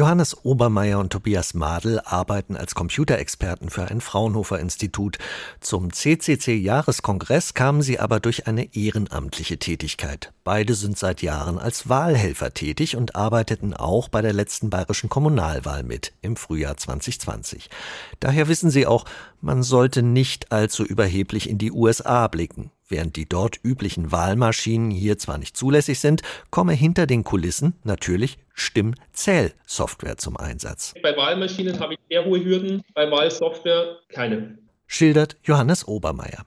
Johannes Obermeier und Tobias Madel arbeiten als Computerexperten für ein Fraunhofer Institut. Zum CCC-Jahreskongress kamen sie aber durch eine ehrenamtliche Tätigkeit. Beide sind seit Jahren als Wahlhelfer tätig und arbeiteten auch bei der letzten bayerischen Kommunalwahl mit im Frühjahr 2020. Daher wissen sie auch, man sollte nicht allzu überheblich in die USA blicken. Während die dort üblichen Wahlmaschinen hier zwar nicht zulässig sind, komme hinter den Kulissen natürlich Stimmzählsoftware zum Einsatz. Bei Wahlmaschinen habe ich sehr hohe Hürden, bei Wahlsoftware keine. Schildert Johannes Obermeier.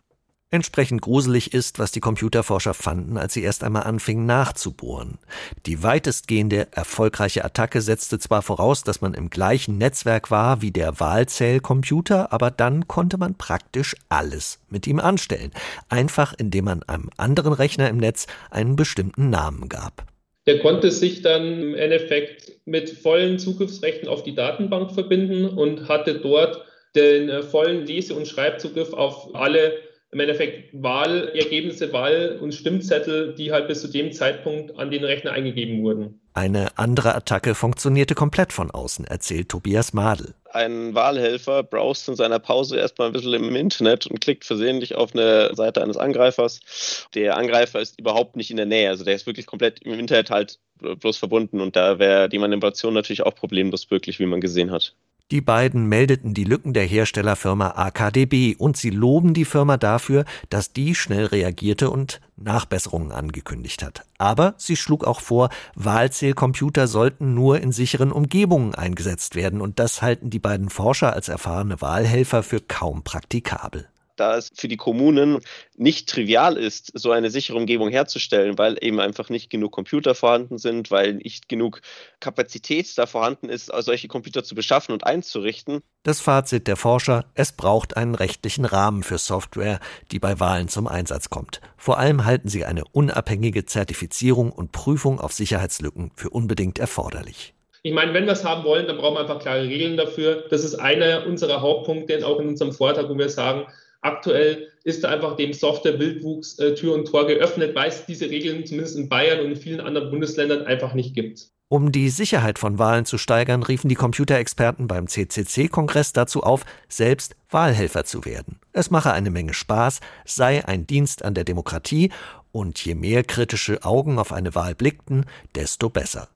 Entsprechend gruselig ist, was die Computerforscher fanden, als sie erst einmal anfingen nachzubohren. Die weitestgehende erfolgreiche Attacke setzte zwar voraus, dass man im gleichen Netzwerk war wie der Wahlzählcomputer, aber dann konnte man praktisch alles mit ihm anstellen, einfach indem man einem anderen Rechner im Netz einen bestimmten Namen gab. Der konnte sich dann im Endeffekt mit vollen Zugriffsrechten auf die Datenbank verbinden und hatte dort den äh, vollen Lese- und Schreibzugriff auf alle im Endeffekt Wahlergebnisse, Wahl- und Stimmzettel, die halt bis zu dem Zeitpunkt an den Rechner eingegeben wurden. Eine andere Attacke funktionierte komplett von außen, erzählt Tobias Madel. Ein Wahlhelfer browst in seiner Pause erstmal ein bisschen im Internet und klickt versehentlich auf eine Seite eines Angreifers. Der Angreifer ist überhaupt nicht in der Nähe, also der ist wirklich komplett im Internet halt bloß verbunden und da wäre die Manipulation natürlich auch problemlos möglich, wie man gesehen hat. Die beiden meldeten die Lücken der Herstellerfirma AKDB und sie loben die Firma dafür, dass die schnell reagierte und Nachbesserungen angekündigt hat. Aber sie schlug auch vor, Wahlzählcomputer sollten nur in sicheren Umgebungen eingesetzt werden und das halten die beiden Forscher als erfahrene Wahlhelfer für kaum praktikabel da es für die Kommunen nicht trivial ist, so eine sichere Umgebung herzustellen, weil eben einfach nicht genug Computer vorhanden sind, weil nicht genug Kapazität da vorhanden ist, solche Computer zu beschaffen und einzurichten. Das Fazit der Forscher, es braucht einen rechtlichen Rahmen für Software, die bei Wahlen zum Einsatz kommt. Vor allem halten sie eine unabhängige Zertifizierung und Prüfung auf Sicherheitslücken für unbedingt erforderlich. Ich meine, wenn wir es haben wollen, dann brauchen wir einfach klare Regeln dafür. Das ist einer unserer Hauptpunkte, auch in unserem Vortrag, wo wir sagen, Aktuell ist da einfach dem Software-Wildwuchs äh, Tür und Tor geöffnet, weil es diese Regeln zumindest in Bayern und in vielen anderen Bundesländern einfach nicht gibt. Um die Sicherheit von Wahlen zu steigern, riefen die Computerexperten beim CCC-Kongress dazu auf, selbst Wahlhelfer zu werden. Es mache eine Menge Spaß, sei ein Dienst an der Demokratie und je mehr kritische Augen auf eine Wahl blickten, desto besser.